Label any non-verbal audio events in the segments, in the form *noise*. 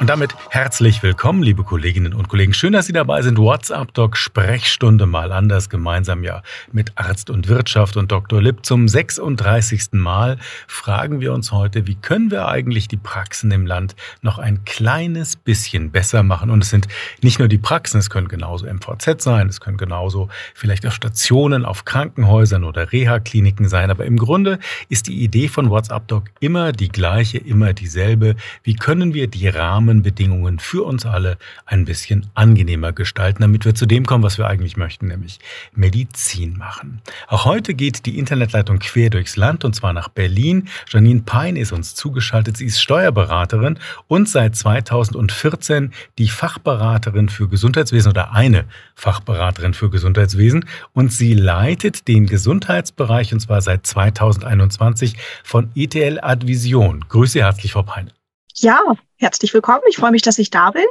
Und damit herzlich willkommen, liebe Kolleginnen und Kollegen. Schön, dass Sie dabei sind. WhatsApp Doc Sprechstunde mal anders gemeinsam ja mit Arzt und Wirtschaft und Dr. Lipp. Zum 36. Mal fragen wir uns heute, wie können wir eigentlich die Praxen im Land noch ein kleines bisschen besser machen? Und es sind nicht nur die Praxen, es können genauso MVZ sein, es können genauso vielleicht auch Stationen auf Krankenhäusern oder Reha-Kliniken sein. Aber im Grunde ist die Idee von WhatsApp Doc immer die gleiche, immer dieselbe. Wie können wir die Rahmen Rahmenbedingungen für uns alle ein bisschen angenehmer gestalten, damit wir zu dem kommen, was wir eigentlich möchten, nämlich Medizin machen. Auch heute geht die Internetleitung quer durchs Land und zwar nach Berlin. Janine Pein ist uns zugeschaltet. Sie ist Steuerberaterin und seit 2014 die Fachberaterin für Gesundheitswesen oder eine Fachberaterin für Gesundheitswesen und sie leitet den Gesundheitsbereich und zwar seit 2021 von ETL Advision. Grüße herzlich, Frau Peine. Ja, herzlich willkommen. Ich freue mich, dass ich da bin.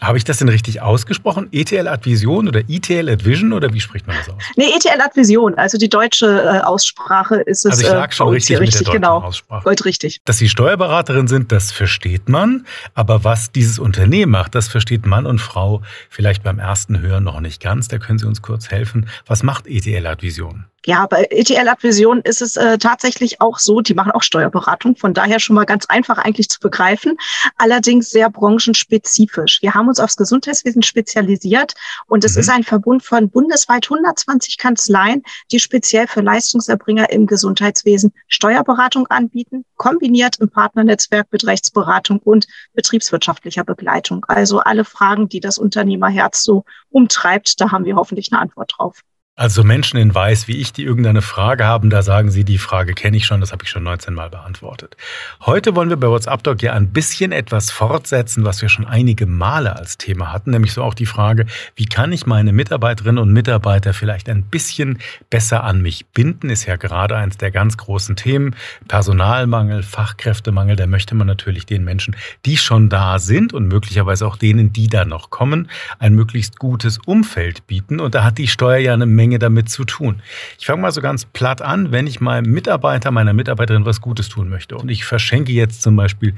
Habe ich das denn richtig ausgesprochen? ETL Advision oder ETL Advision oder wie spricht man das aus? Nee, ETL Advision. Also die deutsche äh, Aussprache ist es. Also ich lag schon äh, richtig, richtig mit der genau. Aussprache. Gold richtig. Dass Sie Steuerberaterin sind, das versteht man. Aber was dieses Unternehmen macht, das versteht Mann und Frau vielleicht beim ersten Hören noch nicht ganz. Da können Sie uns kurz helfen. Was macht ETL Advision? Ja, bei ETL Advision ist es äh, tatsächlich auch so, die machen auch Steuerberatung, von daher schon mal ganz einfach eigentlich zu begreifen, allerdings sehr branchenspezifisch. Wir haben uns aufs Gesundheitswesen spezialisiert und es mhm. ist ein Verbund von bundesweit 120 Kanzleien, die speziell für Leistungserbringer im Gesundheitswesen Steuerberatung anbieten, kombiniert im Partnernetzwerk mit Rechtsberatung und betriebswirtschaftlicher Begleitung. Also alle Fragen, die das Unternehmerherz so umtreibt, da haben wir hoffentlich eine Antwort drauf. Also Menschen in Weiß wie ich, die irgendeine Frage haben, da sagen sie, die Frage kenne ich schon, das habe ich schon 19 Mal beantwortet. Heute wollen wir bei WhatsApp Doc ja ein bisschen etwas fortsetzen, was wir schon einige Male als Thema hatten, nämlich so auch die Frage, wie kann ich meine Mitarbeiterinnen und Mitarbeiter vielleicht ein bisschen besser an mich binden, ist ja gerade eins der ganz großen Themen. Personalmangel, Fachkräftemangel, da möchte man natürlich den Menschen, die schon da sind und möglicherweise auch denen, die da noch kommen, ein möglichst gutes Umfeld bieten. Und da hat die Steuer ja eine Menge Menge damit zu tun. Ich fange mal so ganz platt an, wenn ich meinem Mitarbeiter, meiner Mitarbeiterin was Gutes tun möchte und ich verschenke jetzt zum Beispiel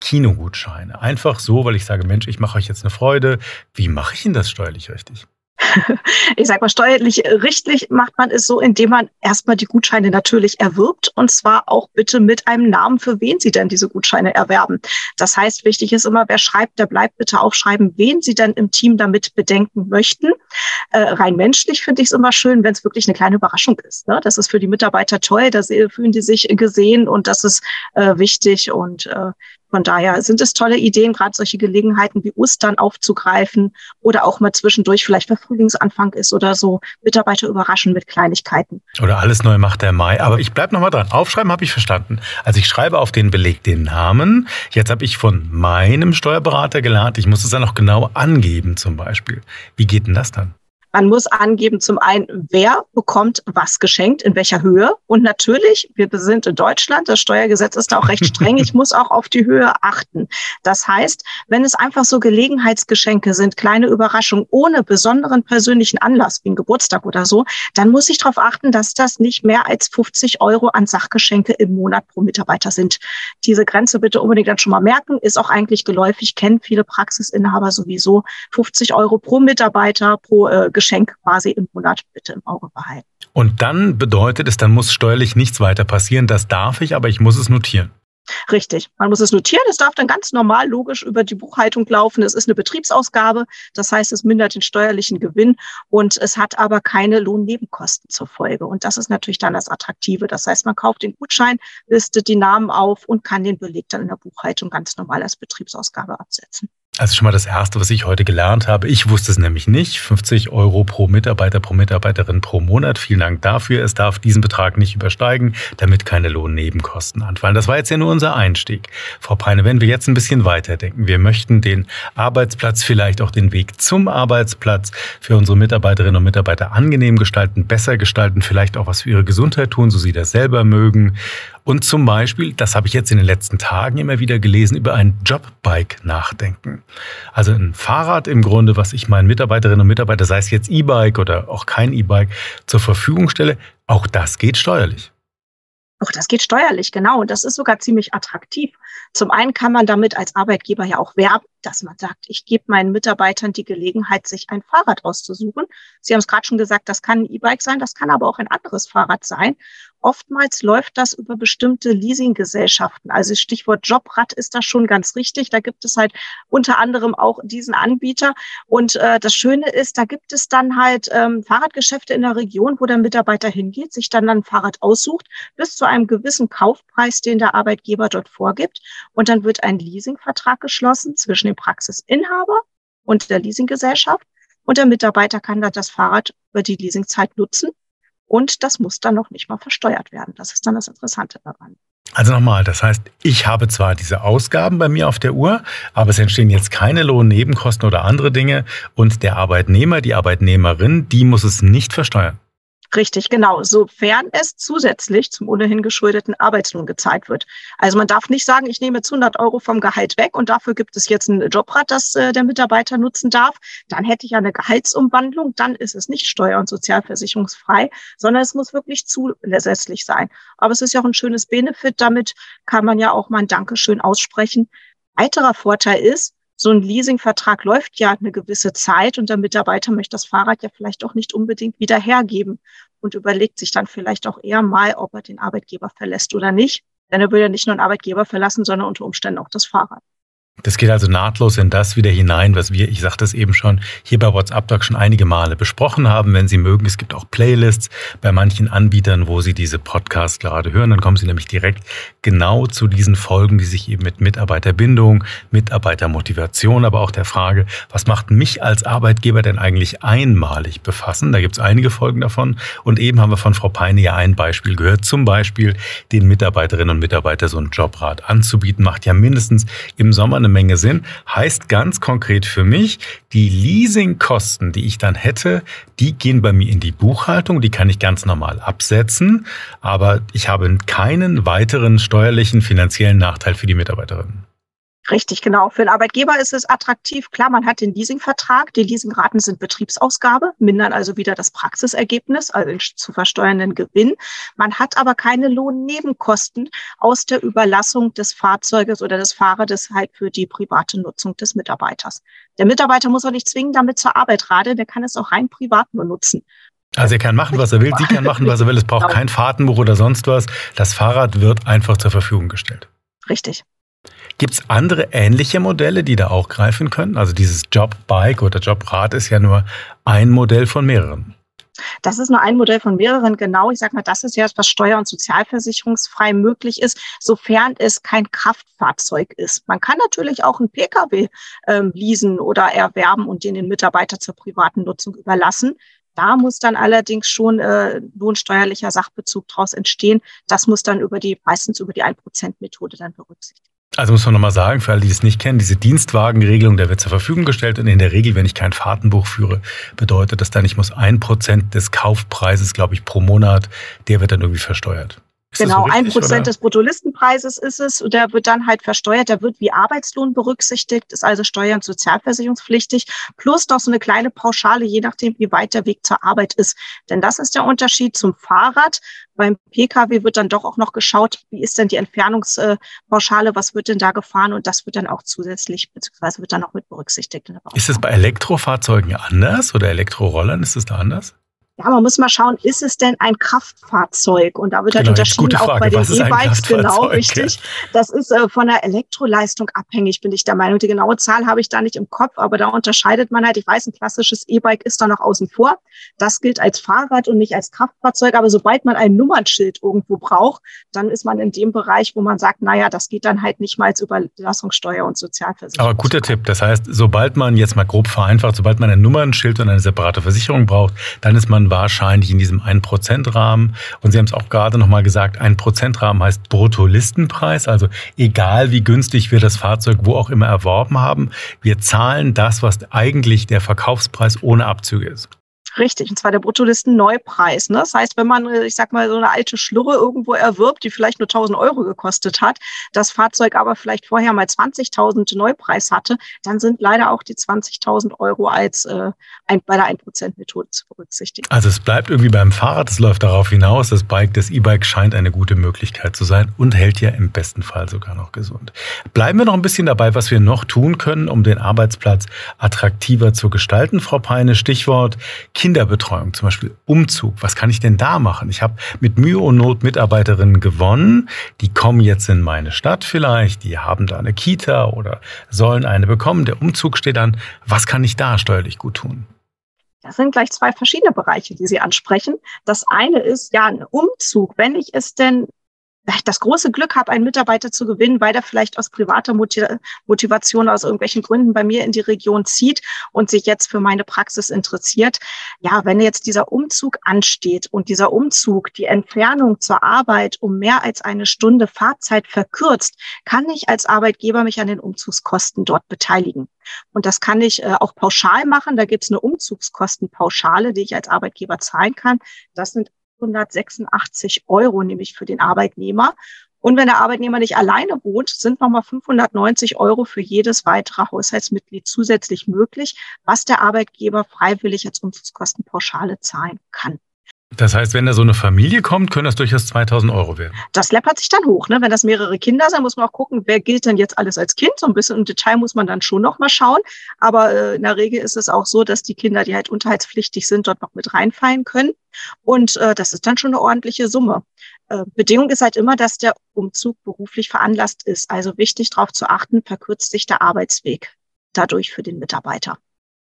Kinogutscheine. Einfach so, weil ich sage, Mensch, ich mache euch jetzt eine Freude. Wie mache ich denn das steuerlich richtig? *laughs* ich sag mal, steuerlich richtig macht man es so, indem man erstmal die Gutscheine natürlich erwirbt und zwar auch bitte mit einem Namen, für wen Sie denn diese Gutscheine erwerben. Das heißt, wichtig ist immer, wer schreibt, der bleibt bitte aufschreiben, wen Sie denn im Team damit bedenken möchten. Äh, rein menschlich finde ich es immer schön, wenn es wirklich eine kleine Überraschung ist. Ne? Das ist für die Mitarbeiter toll, da fühlen die sich gesehen und das ist äh, wichtig und äh, von daher sind es tolle Ideen, gerade solche Gelegenheiten wie Ostern aufzugreifen oder auch mal zwischendurch, vielleicht wenn Frühlingsanfang ist oder so, Mitarbeiter überraschen mit Kleinigkeiten. Oder alles neu macht der Mai. Aber ich bleib noch mal dran. Aufschreiben habe ich verstanden. Also ich schreibe auf den Beleg den Namen. Jetzt habe ich von meinem Steuerberater gelernt, ich muss es dann auch genau angeben zum Beispiel. Wie geht denn das dann? Man muss angeben, zum einen, wer bekommt was geschenkt, in welcher Höhe. Und natürlich, wir sind in Deutschland, das Steuergesetz ist da auch recht streng. Ich muss auch auf die Höhe achten. Das heißt, wenn es einfach so Gelegenheitsgeschenke sind, kleine Überraschungen ohne besonderen persönlichen Anlass, wie ein Geburtstag oder so, dann muss ich darauf achten, dass das nicht mehr als 50 Euro an Sachgeschenke im Monat pro Mitarbeiter sind. Diese Grenze bitte unbedingt dann schon mal merken, ist auch eigentlich geläufig, kennen viele Praxisinhaber sowieso. 50 Euro pro Mitarbeiter, pro äh, Geschenk quasi im Monat bitte im Auge behalten. Und dann bedeutet es, dann muss steuerlich nichts weiter passieren. Das darf ich, aber ich muss es notieren. Richtig. Man muss es notieren. Es darf dann ganz normal logisch über die Buchhaltung laufen. Es ist eine Betriebsausgabe. Das heißt, es mindert den steuerlichen Gewinn und es hat aber keine Lohnnebenkosten zur Folge. Und das ist natürlich dann das Attraktive. Das heißt, man kauft den Gutschein, listet die Namen auf und kann den Beleg dann in der Buchhaltung ganz normal als Betriebsausgabe absetzen. Also schon mal das Erste, was ich heute gelernt habe. Ich wusste es nämlich nicht. 50 Euro pro Mitarbeiter, pro Mitarbeiterin pro Monat. Vielen Dank dafür. Es darf diesen Betrag nicht übersteigen, damit keine Lohnnebenkosten anfallen. Das war jetzt ja nur unser Einstieg. Frau Peine, wenn wir jetzt ein bisschen weiterdenken. Wir möchten den Arbeitsplatz, vielleicht auch den Weg zum Arbeitsplatz für unsere Mitarbeiterinnen und Mitarbeiter angenehm gestalten, besser gestalten, vielleicht auch was für ihre Gesundheit tun, so sie das selber mögen. Und zum Beispiel, das habe ich jetzt in den letzten Tagen immer wieder gelesen, über ein Jobbike nachdenken. Also ein Fahrrad im Grunde, was ich meinen Mitarbeiterinnen und Mitarbeitern, sei es jetzt E-Bike oder auch kein E-Bike, zur Verfügung stelle. Auch das geht steuerlich. Auch das geht steuerlich, genau. Und das ist sogar ziemlich attraktiv. Zum einen kann man damit als Arbeitgeber ja auch werben, dass man sagt, ich gebe meinen Mitarbeitern die Gelegenheit, sich ein Fahrrad auszusuchen. Sie haben es gerade schon gesagt, das kann ein E-Bike sein, das kann aber auch ein anderes Fahrrad sein. Oftmals läuft das über bestimmte Leasinggesellschaften. Also Stichwort Jobrad ist da schon ganz richtig. Da gibt es halt unter anderem auch diesen Anbieter. Und äh, das Schöne ist, da gibt es dann halt ähm, Fahrradgeschäfte in der Region, wo der Mitarbeiter hingeht, sich dann ein Fahrrad aussucht, bis zu einem gewissen Kaufpreis, den der Arbeitgeber dort vorgibt. Und dann wird ein Leasingvertrag geschlossen zwischen dem Praxisinhaber und der Leasinggesellschaft. Und der Mitarbeiter kann dann das Fahrrad über die Leasingzeit nutzen und das muss dann noch nicht mal versteuert werden. Das ist dann das Interessante daran. Also nochmal, das heißt, ich habe zwar diese Ausgaben bei mir auf der Uhr, aber es entstehen jetzt keine Lohnnebenkosten oder andere Dinge und der Arbeitnehmer, die Arbeitnehmerin, die muss es nicht versteuern. Richtig, genau. Sofern es zusätzlich zum ohnehin geschuldeten Arbeitslohn gezahlt wird. Also man darf nicht sagen, ich nehme jetzt 100 Euro vom Gehalt weg und dafür gibt es jetzt ein Jobrad, das äh, der Mitarbeiter nutzen darf. Dann hätte ich eine Gehaltsumwandlung. Dann ist es nicht steuer- und sozialversicherungsfrei, sondern es muss wirklich zusätzlich sein. Aber es ist ja auch ein schönes Benefit. Damit kann man ja auch mal ein Dankeschön aussprechen. Weiterer Vorteil ist, so ein Leasingvertrag läuft ja eine gewisse Zeit und der Mitarbeiter möchte das Fahrrad ja vielleicht auch nicht unbedingt wieder hergeben und überlegt sich dann vielleicht auch eher mal, ob er den Arbeitgeber verlässt oder nicht. Denn er will ja nicht nur einen Arbeitgeber verlassen, sondern unter Umständen auch das Fahrrad. Das geht also nahtlos in das wieder hinein, was wir, ich sagte es eben schon, hier bei WhatsApp Talk schon einige Male besprochen haben. Wenn Sie mögen, es gibt auch Playlists bei manchen Anbietern, wo Sie diese Podcasts gerade hören. Dann kommen Sie nämlich direkt genau zu diesen Folgen, die sich eben mit Mitarbeiterbindung, Mitarbeitermotivation, aber auch der Frage, was macht mich als Arbeitgeber denn eigentlich einmalig befassen? Da gibt es einige Folgen davon. Und eben haben wir von Frau Peine ja ein Beispiel gehört. Zum Beispiel den Mitarbeiterinnen und Mitarbeitern so einen Jobrat anzubieten, macht ja mindestens im Sommer eine Menge Sinn. Heißt ganz konkret für mich, die Leasingkosten, die ich dann hätte, die gehen bei mir in die Buchhaltung, die kann ich ganz normal absetzen, aber ich habe keinen weiteren steuerlichen finanziellen Nachteil für die Mitarbeiterinnen. Richtig, genau. Für den Arbeitgeber ist es attraktiv. Klar, man hat den Leasingvertrag. Die Leasingraten sind Betriebsausgabe, mindern also wieder das Praxisergebnis, also den zu versteuernden Gewinn. Man hat aber keine Lohnnebenkosten aus der Überlassung des Fahrzeuges oder des Fahrrades halt für die private Nutzung des Mitarbeiters. Der Mitarbeiter muss auch nicht zwingend damit zur Arbeit radeln, der kann es auch rein privat benutzen. Also er kann machen, was er will, sie kann machen, was er will. Es braucht genau. kein Fahrtenbuch oder sonst was. Das Fahrrad wird einfach zur Verfügung gestellt. Richtig. Gibt es andere ähnliche Modelle, die da auch greifen können? Also dieses Jobbike oder Jobrad ist ja nur ein Modell von mehreren. Das ist nur ein Modell von mehreren, genau. Ich sage mal, das ist ja, was steuer- und sozialversicherungsfrei möglich ist, sofern es kein Kraftfahrzeug ist. Man kann natürlich auch einen Pkw ähm, leasen oder erwerben und den den Mitarbeiter zur privaten Nutzung überlassen. Da muss dann allerdings schon äh, lohnsteuerlicher Sachbezug daraus entstehen. Das muss dann über die, meistens über die 1%-Methode dann berücksichtigt also muss man nochmal sagen, für alle, die es nicht kennen, diese Dienstwagenregelung, der wird zur Verfügung gestellt und in der Regel, wenn ich kein Fahrtenbuch führe, bedeutet das dann, ich muss ein Prozent des Kaufpreises, glaube ich, pro Monat, der wird dann irgendwie versteuert. Ist genau, ein Prozent des Bruttolistenpreises ist es. Und der wird dann halt versteuert. Der wird wie Arbeitslohn berücksichtigt, ist also steuer- und sozialversicherungspflichtig. Plus noch so eine kleine Pauschale, je nachdem, wie weit der Weg zur Arbeit ist. Denn das ist der Unterschied zum Fahrrad. Beim Pkw wird dann doch auch noch geschaut, wie ist denn die Entfernungspauschale, was wird denn da gefahren? Und das wird dann auch zusätzlich, beziehungsweise wird dann auch mit berücksichtigt. Ist es bei Elektrofahrzeugen anders oder Elektrorollern? Ist es da anders? Ja, man muss mal schauen, ist es denn ein Kraftfahrzeug? Und da wird halt genau, halt unterschieden auch bei den E-Bikes, genau, richtig. Das ist äh, von der Elektroleistung abhängig, bin ich der Meinung. Die genaue Zahl habe ich da nicht im Kopf, aber da unterscheidet man halt, ich weiß, ein klassisches E-Bike ist da noch außen vor. Das gilt als Fahrrad und nicht als Kraftfahrzeug. Aber sobald man ein Nummernschild irgendwo braucht, dann ist man in dem Bereich, wo man sagt, naja, das geht dann halt nicht mal als Überlassungssteuer und Sozialversicherung. Aber guter Tipp. Das heißt, sobald man jetzt mal grob vereinfacht, sobald man ein Nummernschild und eine separate Versicherung braucht, dann ist man wahrscheinlich in diesem 1%-Rahmen. Und Sie haben es auch gerade nochmal gesagt, 1%-Rahmen heißt Bruttolistenpreis. Also egal wie günstig wir das Fahrzeug wo auch immer erworben haben, wir zahlen das, was eigentlich der Verkaufspreis ohne Abzüge ist. Richtig, und zwar der Bruttolisten-Neupreis. Ne? Das heißt, wenn man, äh, ich sag mal, so eine alte Schlurre irgendwo erwirbt, die vielleicht nur 1000 Euro gekostet hat, das Fahrzeug aber vielleicht vorher mal 20.000 Neupreis hatte, dann sind leider auch die 20.000 Euro als äh, ein, bei der 1%-Methode zu berücksichtigen. Also es bleibt irgendwie beim Fahrrad, es läuft darauf hinaus, das Bike, das E-Bike scheint eine gute Möglichkeit zu sein und hält ja im besten Fall sogar noch gesund. Bleiben wir noch ein bisschen dabei, was wir noch tun können, um den Arbeitsplatz attraktiver zu gestalten, Frau Peine. Stichwort Kinderbetreuung, zum Beispiel Umzug. Was kann ich denn da machen? Ich habe mit Mühe und Not Mitarbeiterinnen gewonnen. Die kommen jetzt in meine Stadt vielleicht. Die haben da eine Kita oder sollen eine bekommen. Der Umzug steht an. Was kann ich da steuerlich gut tun? Das sind gleich zwei verschiedene Bereiche, die Sie ansprechen. Das eine ist ja ein Umzug. Wenn ich es denn das große Glück habe, einen Mitarbeiter zu gewinnen, weil er vielleicht aus privater Motivation, aus irgendwelchen Gründen bei mir in die Region zieht und sich jetzt für meine Praxis interessiert. Ja, wenn jetzt dieser Umzug ansteht und dieser Umzug die Entfernung zur Arbeit um mehr als eine Stunde Fahrzeit verkürzt, kann ich als Arbeitgeber mich an den Umzugskosten dort beteiligen. Und das kann ich äh, auch pauschal machen. Da gibt es eine Umzugskostenpauschale, die ich als Arbeitgeber zahlen kann. Das sind 186 Euro, nämlich für den Arbeitnehmer. Und wenn der Arbeitnehmer nicht alleine wohnt, sind nochmal 590 Euro für jedes weitere Haushaltsmitglied zusätzlich möglich, was der Arbeitgeber freiwillig als Umzugskostenpauschale zahlen kann. Das heißt, wenn da so eine Familie kommt, können das durchaus 2000 Euro werden. Das läppert sich dann hoch. Ne? Wenn das mehrere Kinder sind, muss man auch gucken, wer gilt denn jetzt alles als Kind. So ein bisschen im Detail muss man dann schon noch mal schauen. Aber äh, in der Regel ist es auch so, dass die Kinder, die halt unterhaltspflichtig sind, dort noch mit reinfallen können. Und äh, das ist dann schon eine ordentliche Summe. Äh, Bedingung ist halt immer, dass der Umzug beruflich veranlasst ist. Also wichtig darauf zu achten, verkürzt sich der Arbeitsweg dadurch für den Mitarbeiter.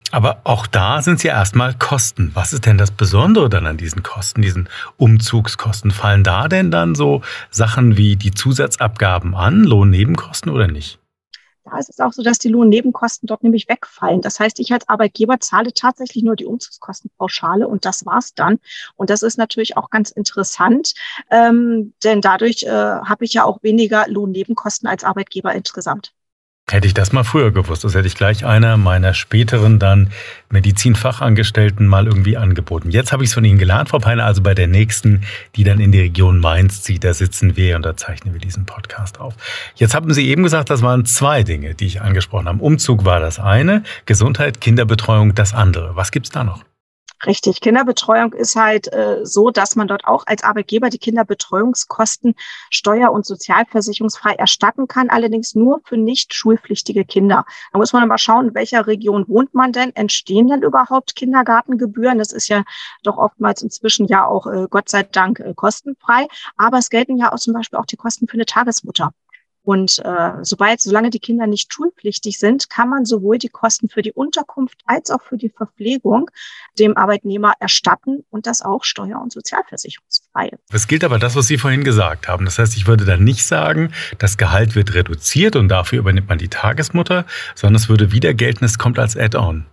Aber auch da sind es ja erstmal Kosten. Was ist denn das Besondere dann an diesen Kosten, diesen Umzugskosten? Fallen da denn dann so Sachen wie die Zusatzabgaben an, Lohnnebenkosten oder nicht? Da ist es auch so, dass die Lohnnebenkosten dort nämlich wegfallen. Das heißt, ich als Arbeitgeber zahle tatsächlich nur die Umzugskostenpauschale und das war's dann. Und das ist natürlich auch ganz interessant, ähm, denn dadurch äh, habe ich ja auch weniger Lohnnebenkosten als Arbeitgeber insgesamt. Hätte ich das mal früher gewusst, das hätte ich gleich einer meiner späteren dann Medizinfachangestellten mal irgendwie angeboten. Jetzt habe ich es von Ihnen gelernt, Frau Peiner, also bei der nächsten, die dann in die Region Mainz zieht, da sitzen wir und da zeichnen wir diesen Podcast auf. Jetzt haben Sie eben gesagt, das waren zwei Dinge, die ich angesprochen habe. Umzug war das eine, Gesundheit, Kinderbetreuung das andere. Was gibt's da noch? Richtig. Kinderbetreuung ist halt äh, so, dass man dort auch als Arbeitgeber die Kinderbetreuungskosten steuer- und sozialversicherungsfrei erstatten kann, allerdings nur für nicht schulpflichtige Kinder. Da muss man aber schauen, in welcher Region wohnt man denn? Entstehen denn überhaupt Kindergartengebühren? Das ist ja doch oftmals inzwischen ja auch, äh, Gott sei Dank, äh, kostenfrei. Aber es gelten ja auch zum Beispiel auch die Kosten für eine Tagesmutter. Und äh, sobald, solange die Kinder nicht schulpflichtig sind, kann man sowohl die Kosten für die Unterkunft als auch für die Verpflegung dem Arbeitnehmer erstatten und das auch steuer- und sozialversicherungsfrei. Es gilt aber das, was Sie vorhin gesagt haben. Das heißt, ich würde dann nicht sagen, das Gehalt wird reduziert und dafür übernimmt man die Tagesmutter, sondern es würde wieder gelten, es kommt als Add-on.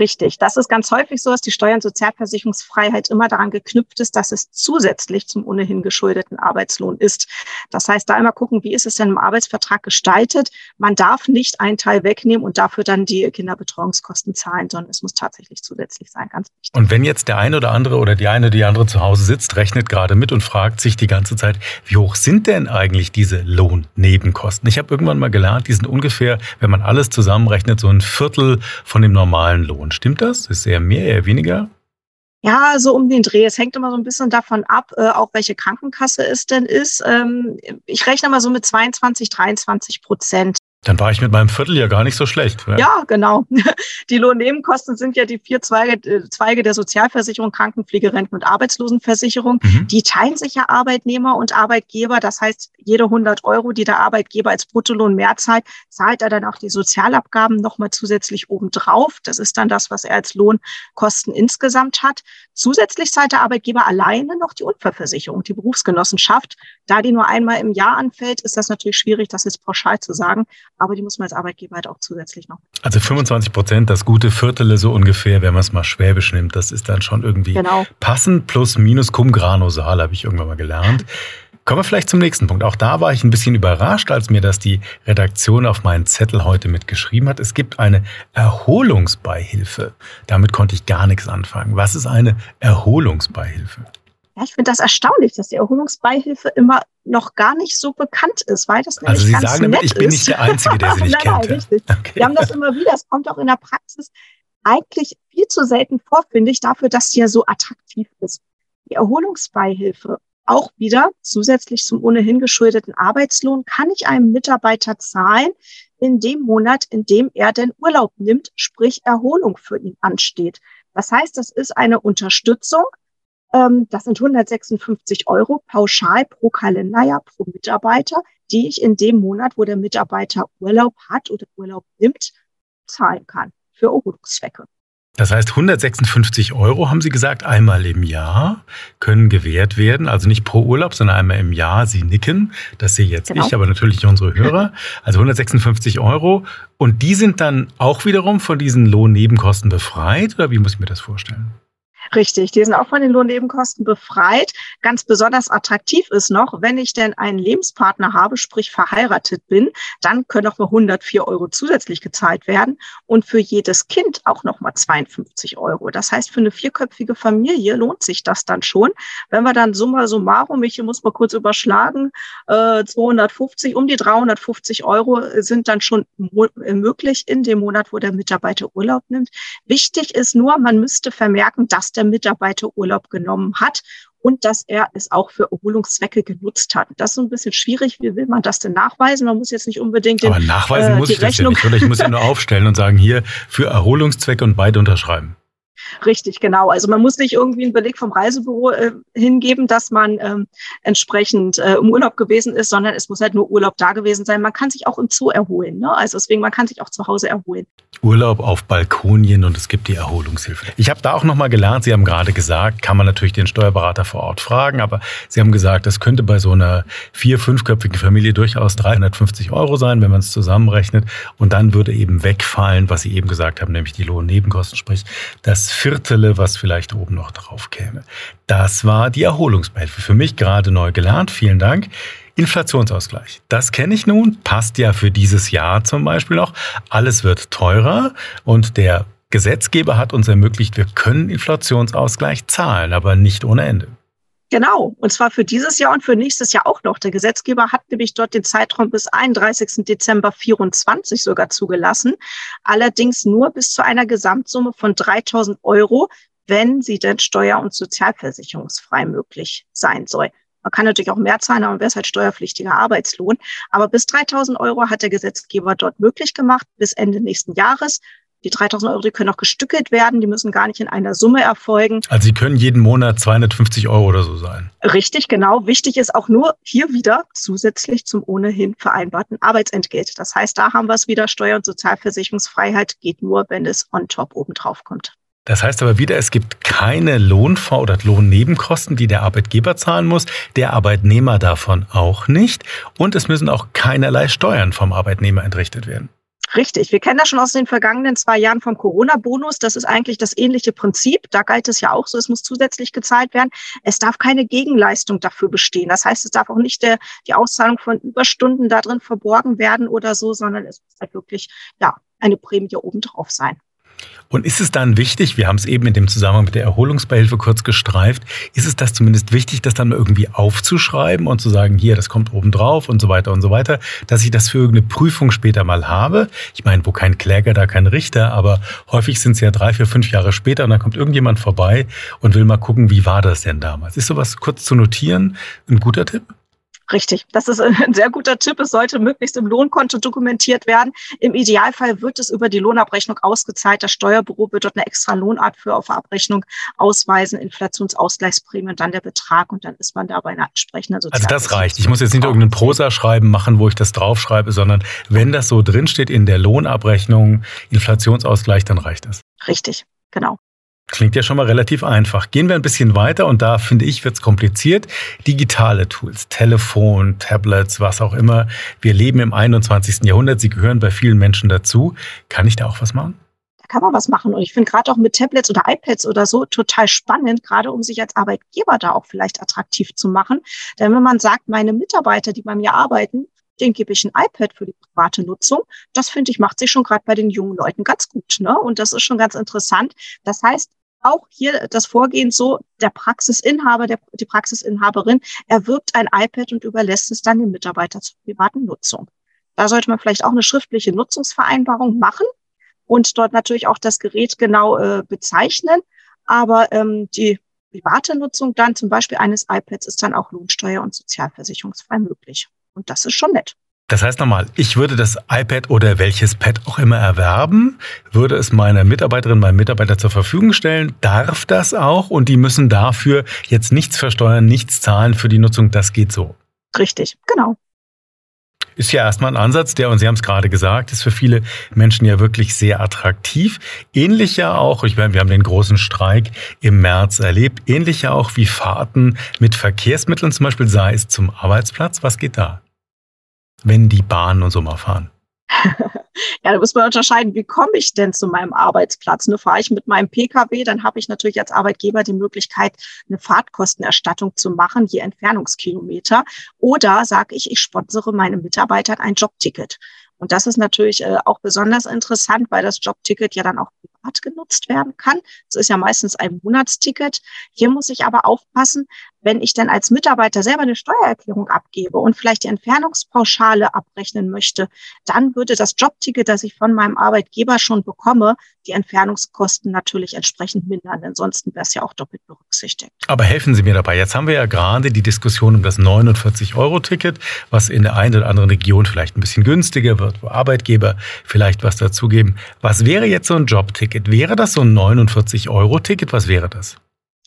Richtig. Das ist ganz häufig so, dass die Steuer- und Sozialversicherungsfreiheit immer daran geknüpft ist, dass es zusätzlich zum ohnehin geschuldeten Arbeitslohn ist. Das heißt, da immer gucken, wie ist es denn im Arbeitsvertrag gestaltet? Man darf nicht einen Teil wegnehmen und dafür dann die Kinderbetreuungskosten zahlen, sondern es muss tatsächlich zusätzlich sein. Ganz wichtig. Und wenn jetzt der eine oder andere oder die eine oder die andere zu Hause sitzt, rechnet gerade mit und fragt sich die ganze Zeit, wie hoch sind denn eigentlich diese Lohnnebenkosten? Ich habe irgendwann mal gelernt, die sind ungefähr, wenn man alles zusammenrechnet, so ein Viertel von dem normalen Lohn. Und stimmt das? Ist eher mehr, eher weniger? Ja, so um den Dreh. Es hängt immer so ein bisschen davon ab, äh, auch welche Krankenkasse es denn ist. Ähm, ich rechne mal so mit 22, 23 Prozent. Dann war ich mit meinem Viertel ja gar nicht so schlecht. Ja, ja genau. *laughs* Die Lohnnebenkosten sind ja die vier Zweige, äh, Zweige der Sozialversicherung, Krankenpflege, Renten- und Arbeitslosenversicherung. Mhm. Die teilen sich ja Arbeitnehmer und Arbeitgeber. Das heißt, jede 100 Euro, die der Arbeitgeber als Bruttolohn mehr zahlt, zahlt er dann auch die Sozialabgaben nochmal zusätzlich obendrauf. Das ist dann das, was er als Lohnkosten insgesamt hat. Zusätzlich zahlt der Arbeitgeber alleine noch die Unfallversicherung, die Berufsgenossenschaft. Da die nur einmal im Jahr anfällt, ist das natürlich schwierig, das jetzt pauschal zu sagen aber die muss man als Arbeitgeber halt auch zusätzlich noch. Also 25 Prozent, das gute Viertel so ungefähr, wenn man es mal schwäbisch nimmt, das ist dann schon irgendwie genau. passend plus minus cum grano sal, habe ich irgendwann mal gelernt. Kommen wir vielleicht zum nächsten Punkt. Auch da war ich ein bisschen überrascht, als mir das die Redaktion auf meinen Zettel heute mitgeschrieben hat. Es gibt eine Erholungsbeihilfe. Damit konnte ich gar nichts anfangen. Was ist eine Erholungsbeihilfe? Ja, ich finde das erstaunlich, dass die Erholungsbeihilfe immer noch gar nicht so bekannt ist, weil das Also Sie sagen damit, ich bin nicht der Einzige, der sie *laughs* nicht nein, kennt. Nein, richtig. Okay. Wir haben das immer wieder. Es kommt auch in der Praxis eigentlich viel zu selten vor, finde ich, dafür, dass sie ja so attraktiv ist. Die Erholungsbeihilfe auch wieder zusätzlich zum ohnehin geschuldeten Arbeitslohn kann ich einem Mitarbeiter zahlen in dem Monat, in dem er den Urlaub nimmt, sprich Erholung für ihn ansteht. Das heißt, das ist eine Unterstützung. Ähm, das sind 156 Euro pauschal pro Kalenderjahr pro Mitarbeiter, die ich in dem Monat, wo der Mitarbeiter Urlaub hat oder Urlaub nimmt, zahlen kann für Erholungszwecke. Das heißt, 156 Euro, haben Sie gesagt, einmal im Jahr können gewährt werden. Also nicht pro Urlaub, sondern einmal im Jahr. Sie nicken. Das sehe jetzt genau. ich, aber natürlich unsere Hörer. Also 156 Euro. Und die sind dann auch wiederum von diesen Lohnnebenkosten befreit? Oder wie muss ich mir das vorstellen? Richtig, die sind auch von den Lohnnebenkosten befreit. Ganz besonders attraktiv ist noch, wenn ich denn einen Lebenspartner habe, sprich verheiratet bin, dann können auch mal 104 Euro zusätzlich gezahlt werden und für jedes Kind auch noch mal 52 Euro. Das heißt, für eine vierköpfige Familie lohnt sich das dann schon. Wenn wir dann summa summarum, ich muss mal kurz überschlagen, äh, 250, um die 350 Euro sind dann schon möglich in dem Monat, wo der Mitarbeiter Urlaub nimmt. Wichtig ist nur, man müsste vermerken, dass der der Mitarbeiter Urlaub genommen hat und dass er es auch für Erholungszwecke genutzt hat. Das ist so ein bisschen schwierig. Wie will man das denn nachweisen? Man muss jetzt nicht unbedingt den, Aber nachweisen äh, muss ich Rechnung das ja nicht, oder? Ich muss ja nur *laughs* aufstellen und sagen, hier für Erholungszwecke und beide unterschreiben. Richtig, genau. Also man muss nicht irgendwie einen Beleg vom Reisebüro äh, hingeben, dass man ähm, entsprechend äh, im Urlaub gewesen ist, sondern es muss halt nur Urlaub da gewesen sein. Man kann sich auch im Zoo erholen. Ne? Also deswegen, man kann sich auch zu Hause erholen. Urlaub auf Balkonien und es gibt die Erholungshilfe. Ich habe da auch nochmal gelernt, Sie haben gerade gesagt, kann man natürlich den Steuerberater vor Ort fragen, aber Sie haben gesagt, das könnte bei so einer vier-, fünfköpfigen Familie durchaus 350 Euro sein, wenn man es zusammenrechnet. Und dann würde eben wegfallen, was Sie eben gesagt haben, nämlich die Lohnnebenkosten, sprich das Viertele, was vielleicht oben noch drauf käme. Das war die Erholungsbeihilfe. Für mich gerade neu gelernt. Vielen Dank. Inflationsausgleich. Das kenne ich nun, passt ja für dieses Jahr zum Beispiel noch. Alles wird teurer und der Gesetzgeber hat uns ermöglicht, wir können Inflationsausgleich zahlen, aber nicht ohne Ende. Genau, und zwar für dieses Jahr und für nächstes Jahr auch noch. Der Gesetzgeber hat nämlich dort den Zeitraum bis 31. Dezember 24 sogar zugelassen. Allerdings nur bis zu einer Gesamtsumme von 3000 Euro, wenn sie denn steuer- und sozialversicherungsfrei möglich sein soll. Man kann natürlich auch mehr zahlen, aber wäre es halt steuerpflichtiger Arbeitslohn. Aber bis 3000 Euro hat der Gesetzgeber dort möglich gemacht, bis Ende nächsten Jahres. Die 3000 Euro, die können auch gestückelt werden, die müssen gar nicht in einer Summe erfolgen. Also sie können jeden Monat 250 Euro oder so sein. Richtig, genau. Wichtig ist auch nur hier wieder zusätzlich zum ohnehin vereinbarten Arbeitsentgelt. Das heißt, da haben wir es wieder, Steuer- und Sozialversicherungsfreiheit geht nur, wenn es on top obendrauf kommt. Das heißt aber wieder, es gibt keine Lohnvor- oder Lohnnebenkosten, die der Arbeitgeber zahlen muss, der Arbeitnehmer davon auch nicht und es müssen auch keinerlei Steuern vom Arbeitnehmer entrichtet werden. Richtig. Wir kennen das schon aus den vergangenen zwei Jahren vom Corona-Bonus. Das ist eigentlich das ähnliche Prinzip. Da galt es ja auch so, es muss zusätzlich gezahlt werden. Es darf keine Gegenleistung dafür bestehen. Das heißt, es darf auch nicht der, die Auszahlung von Überstunden da drin verborgen werden oder so, sondern es muss halt wirklich, ja, eine Prämie obendrauf sein. Und ist es dann wichtig, wir haben es eben in dem Zusammenhang mit der Erholungsbeihilfe kurz gestreift, ist es das zumindest wichtig, das dann irgendwie aufzuschreiben und zu sagen, hier, das kommt oben drauf und so weiter und so weiter, dass ich das für irgendeine Prüfung später mal habe? Ich meine, wo kein Kläger, da kein Richter, aber häufig sind es ja drei, vier, fünf Jahre später und dann kommt irgendjemand vorbei und will mal gucken, wie war das denn damals? Ist sowas kurz zu notieren ein guter Tipp? Richtig, das ist *laughs* ein sehr guter Tipp. Es sollte möglichst im Lohnkonto dokumentiert werden. Im Idealfall wird es über die Lohnabrechnung ausgezahlt. Das Steuerbüro wird dort eine extra Lohnart für auf Abrechnung ausweisen, Inflationsausgleichsprämie und dann der Betrag und dann ist man da bei einer entsprechenden Also das reicht. Ich muss jetzt nicht irgendeinen Prosa schreiben machen, wo ich das draufschreibe, sondern wenn das so drinsteht in der Lohnabrechnung, Inflationsausgleich, dann reicht das. Richtig, genau. Klingt ja schon mal relativ einfach. Gehen wir ein bisschen weiter und da finde ich, wird es kompliziert. Digitale Tools, Telefon, Tablets, was auch immer. Wir leben im 21. Jahrhundert, sie gehören bei vielen Menschen dazu. Kann ich da auch was machen? kann man was machen. Und ich finde gerade auch mit Tablets oder iPads oder so total spannend, gerade um sich als Arbeitgeber da auch vielleicht attraktiv zu machen. Denn wenn man sagt, meine Mitarbeiter, die bei mir arbeiten, den gebe ich ein iPad für die private Nutzung. Das finde ich, macht sich schon gerade bei den jungen Leuten ganz gut. Ne? Und das ist schon ganz interessant. Das heißt, auch hier das Vorgehen so, der Praxisinhaber, der, die Praxisinhaberin erwirbt ein iPad und überlässt es dann dem Mitarbeiter zur privaten Nutzung. Da sollte man vielleicht auch eine schriftliche Nutzungsvereinbarung machen und dort natürlich auch das Gerät genau äh, bezeichnen. Aber ähm, die private Nutzung dann zum Beispiel eines iPads ist dann auch lohnsteuer- und sozialversicherungsfrei möglich. Und das ist schon nett. Das heißt nochmal, ich würde das iPad oder welches Pad auch immer erwerben, würde es meiner Mitarbeiterin, meinem Mitarbeiter zur Verfügung stellen, darf das auch und die müssen dafür jetzt nichts versteuern, nichts zahlen für die Nutzung. Das geht so. Richtig, genau. Ist ja erstmal ein Ansatz, der, und Sie haben es gerade gesagt, ist für viele Menschen ja wirklich sehr attraktiv. Ähnlich ja auch, ich meine, wir haben den großen Streik im März erlebt, ähnlich ja auch wie Fahrten mit Verkehrsmitteln, zum Beispiel sei es zum Arbeitsplatz. Was geht da? Wenn die Bahnen und so mal fahren. *laughs* ja, da muss man unterscheiden, wie komme ich denn zu meinem Arbeitsplatz? Nur fahre ich mit meinem Pkw, dann habe ich natürlich als Arbeitgeber die Möglichkeit, eine Fahrtkostenerstattung zu machen, je Entfernungskilometer. Oder sage ich, ich sponsere meinem Mitarbeiter ein Jobticket. Und das ist natürlich äh, auch besonders interessant, weil das Jobticket ja dann auch privat genutzt werden kann. Es ist ja meistens ein Monatsticket. Hier muss ich aber aufpassen, wenn ich dann als Mitarbeiter selber eine Steuererklärung abgebe und vielleicht die Entfernungspauschale abrechnen möchte, dann würde das Jobticket, das ich von meinem Arbeitgeber schon bekomme, die Entfernungskosten natürlich entsprechend mindern. Ansonsten wäre es ja auch doppelt berücksichtigt. Aber helfen Sie mir dabei. Jetzt haben wir ja gerade die Diskussion um das 49-Euro-Ticket, was in der einen oder anderen Region vielleicht ein bisschen günstiger wird, wo Arbeitgeber vielleicht was dazugeben. Was wäre jetzt so ein Jobticket? Wäre das so ein 49-Euro-Ticket? Was wäre das?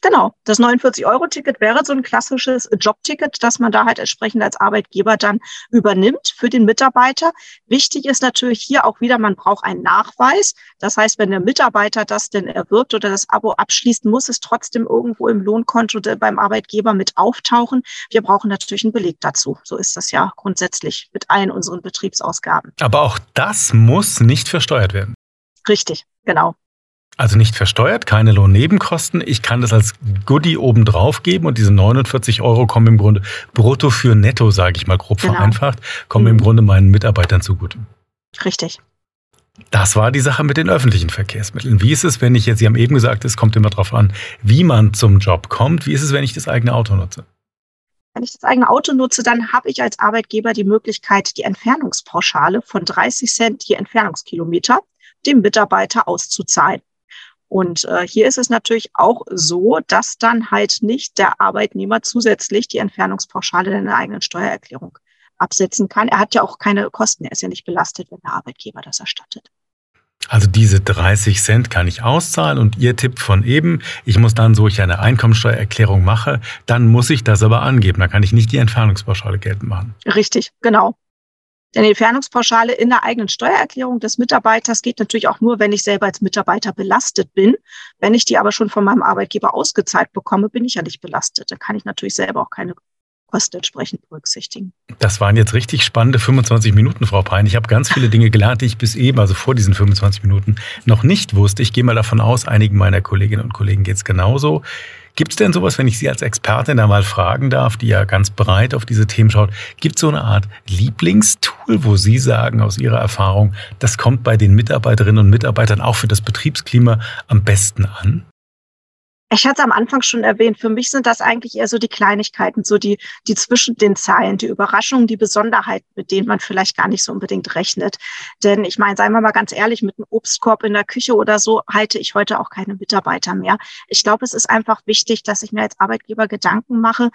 Genau, das 49-Euro-Ticket wäre so ein klassisches Jobticket, das man da halt entsprechend als Arbeitgeber dann übernimmt für den Mitarbeiter. Wichtig ist natürlich hier auch wieder, man braucht einen Nachweis. Das heißt, wenn der Mitarbeiter das denn erwirbt oder das Abo abschließt, muss es trotzdem irgendwo im Lohnkonto beim Arbeitgeber mit auftauchen. Wir brauchen natürlich einen Beleg dazu. So ist das ja grundsätzlich mit allen unseren Betriebsausgaben. Aber auch das muss nicht versteuert werden. Richtig, genau. Also nicht versteuert, keine Lohnnebenkosten. Ich kann das als Goodie obendrauf geben und diese 49 Euro kommen im Grunde brutto für netto, sage ich mal grob genau. vereinfacht, kommen mhm. im Grunde meinen Mitarbeitern zugute. Richtig. Das war die Sache mit den öffentlichen Verkehrsmitteln. Wie ist es, wenn ich jetzt, Sie haben eben gesagt, es kommt immer darauf an, wie man zum Job kommt. Wie ist es, wenn ich das eigene Auto nutze? Wenn ich das eigene Auto nutze, dann habe ich als Arbeitgeber die Möglichkeit, die Entfernungspauschale von 30 Cent je Entfernungskilometer dem Mitarbeiter auszuzahlen. Und äh, hier ist es natürlich auch so, dass dann halt nicht der Arbeitnehmer zusätzlich die Entfernungspauschale in der eigenen Steuererklärung absetzen kann. Er hat ja auch keine Kosten, er ist ja nicht belastet, wenn der Arbeitgeber das erstattet. Also diese 30 Cent kann ich auszahlen und Ihr Tipp von eben, ich muss dann, so ich eine Einkommensteuererklärung mache, dann muss ich das aber angeben. Da kann ich nicht die Entfernungspauschale geltend machen. Richtig, genau. Denn die Entfernungspauschale in der eigenen Steuererklärung des Mitarbeiters geht natürlich auch nur, wenn ich selber als Mitarbeiter belastet bin. Wenn ich die aber schon von meinem Arbeitgeber ausgezahlt bekomme, bin ich ja nicht belastet. Da kann ich natürlich selber auch keine Kosten entsprechend berücksichtigen. Das waren jetzt richtig spannende 25 Minuten, Frau Pein. Ich habe ganz viele Dinge gelernt, die ich bis eben, also vor diesen 25 Minuten, noch nicht wusste. Ich gehe mal davon aus, einigen meiner Kolleginnen und Kollegen geht es genauso. Gibt es denn sowas, wenn ich Sie als Expertin da mal fragen darf, die ja ganz breit auf diese Themen schaut, gibt es so eine Art Lieblingstool, wo Sie sagen aus Ihrer Erfahrung, das kommt bei den Mitarbeiterinnen und Mitarbeitern auch für das Betriebsklima am besten an? Ich hatte es am Anfang schon erwähnt, für mich sind das eigentlich eher so die Kleinigkeiten, so die, die zwischen den Zeilen, die Überraschungen, die Besonderheiten, mit denen man vielleicht gar nicht so unbedingt rechnet. Denn ich meine, seien wir mal ganz ehrlich, mit einem Obstkorb in der Küche oder so halte ich heute auch keine Mitarbeiter mehr. Ich glaube, es ist einfach wichtig, dass ich mir als Arbeitgeber Gedanken mache,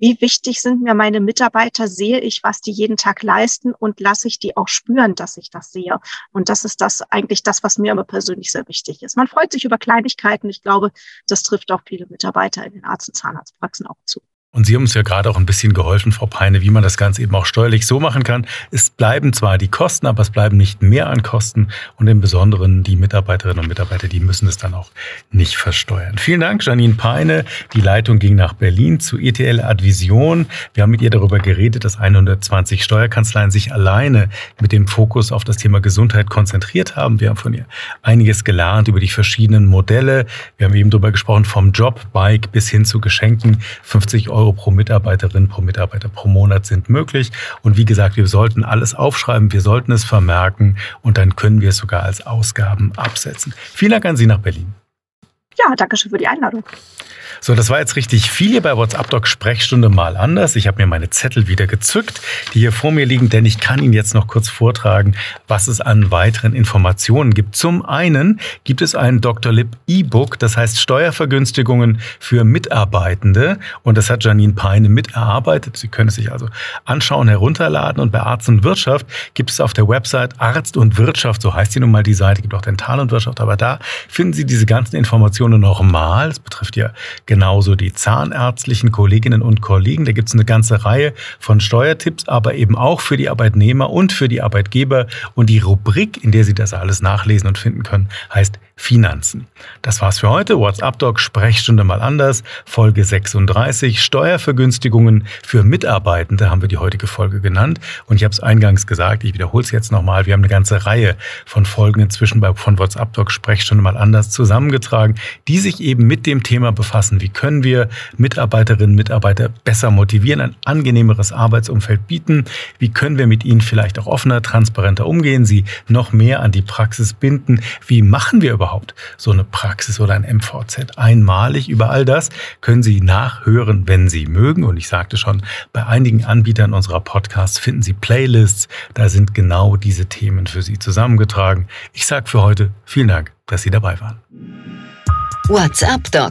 wie wichtig sind mir meine Mitarbeiter, sehe ich, was die jeden Tag leisten und lasse ich die auch spüren, dass ich das sehe. Und das ist das eigentlich das, was mir immer persönlich sehr wichtig ist. Man freut sich über Kleinigkeiten. Ich glaube, das trifft auch viele Mitarbeiter in den Arzt- und Zahnarztpraxen auch zu. Und Sie haben uns ja gerade auch ein bisschen geholfen, Frau Peine, wie man das Ganze eben auch steuerlich so machen kann. Es bleiben zwar die Kosten, aber es bleiben nicht mehr an Kosten. Und im Besonderen die Mitarbeiterinnen und Mitarbeiter, die müssen es dann auch nicht versteuern. Vielen Dank, Janine Peine. Die Leitung ging nach Berlin zu ETL Advision. Wir haben mit ihr darüber geredet, dass 120 Steuerkanzleien sich alleine mit dem Fokus auf das Thema Gesundheit konzentriert haben. Wir haben von ihr einiges gelernt über die verschiedenen Modelle. Wir haben eben darüber gesprochen, vom Jobbike bis hin zu Geschenken. 50 Euro Euro pro Mitarbeiterin, pro Mitarbeiter pro Monat sind möglich. Und wie gesagt, wir sollten alles aufschreiben, wir sollten es vermerken und dann können wir es sogar als Ausgaben absetzen. Vielen Dank an Sie nach Berlin. Ja, danke schön für die Einladung. So, das war jetzt richtig viel hier bei WhatsApp Doc Sprechstunde mal anders. Ich habe mir meine Zettel wieder gezückt, die hier vor mir liegen, denn ich kann Ihnen jetzt noch kurz vortragen, was es an weiteren Informationen gibt. Zum einen gibt es ein Dr. Lip E-Book, das heißt Steuervergünstigungen für Mitarbeitende und das hat Janine Peine miterarbeitet. Sie können es sich also anschauen, herunterladen und bei Arzt und Wirtschaft gibt es auf der Website Arzt und Wirtschaft, so heißt sie nun mal die Seite, gibt auch Dental und Wirtschaft, aber da finden Sie diese ganzen Informationen nochmal. Das betrifft ja genauso die zahnärztlichen Kolleginnen und Kollegen. Da gibt es eine ganze Reihe von Steuertipps, aber eben auch für die Arbeitnehmer und für die Arbeitgeber. Und die Rubrik, in der Sie das alles nachlesen und finden können, heißt Finanzen. Das war's für heute. WhatsApp Doc Sprechstunde mal anders. Folge 36. Steuervergünstigungen für Mitarbeitende haben wir die heutige Folge genannt. Und ich habe es eingangs gesagt, ich wiederhole es jetzt nochmal. Wir haben eine ganze Reihe von Folgen inzwischen bei, von WhatsApp Doc Sprechstunde mal anders zusammengetragen, die sich eben mit dem Thema befassen. Wie können wir Mitarbeiterinnen und Mitarbeiter besser motivieren, ein angenehmeres Arbeitsumfeld bieten? Wie können wir mit ihnen vielleicht auch offener, transparenter umgehen, sie noch mehr an die Praxis binden? Wie machen wir überhaupt so eine Praxis oder ein MVZ einmalig. Über all das können Sie nachhören, wenn Sie mögen. Und ich sagte schon, bei einigen Anbietern unserer Podcasts finden Sie Playlists. Da sind genau diese Themen für Sie zusammengetragen. Ich sage für heute vielen Dank, dass Sie dabei waren. WhatsApp Doc.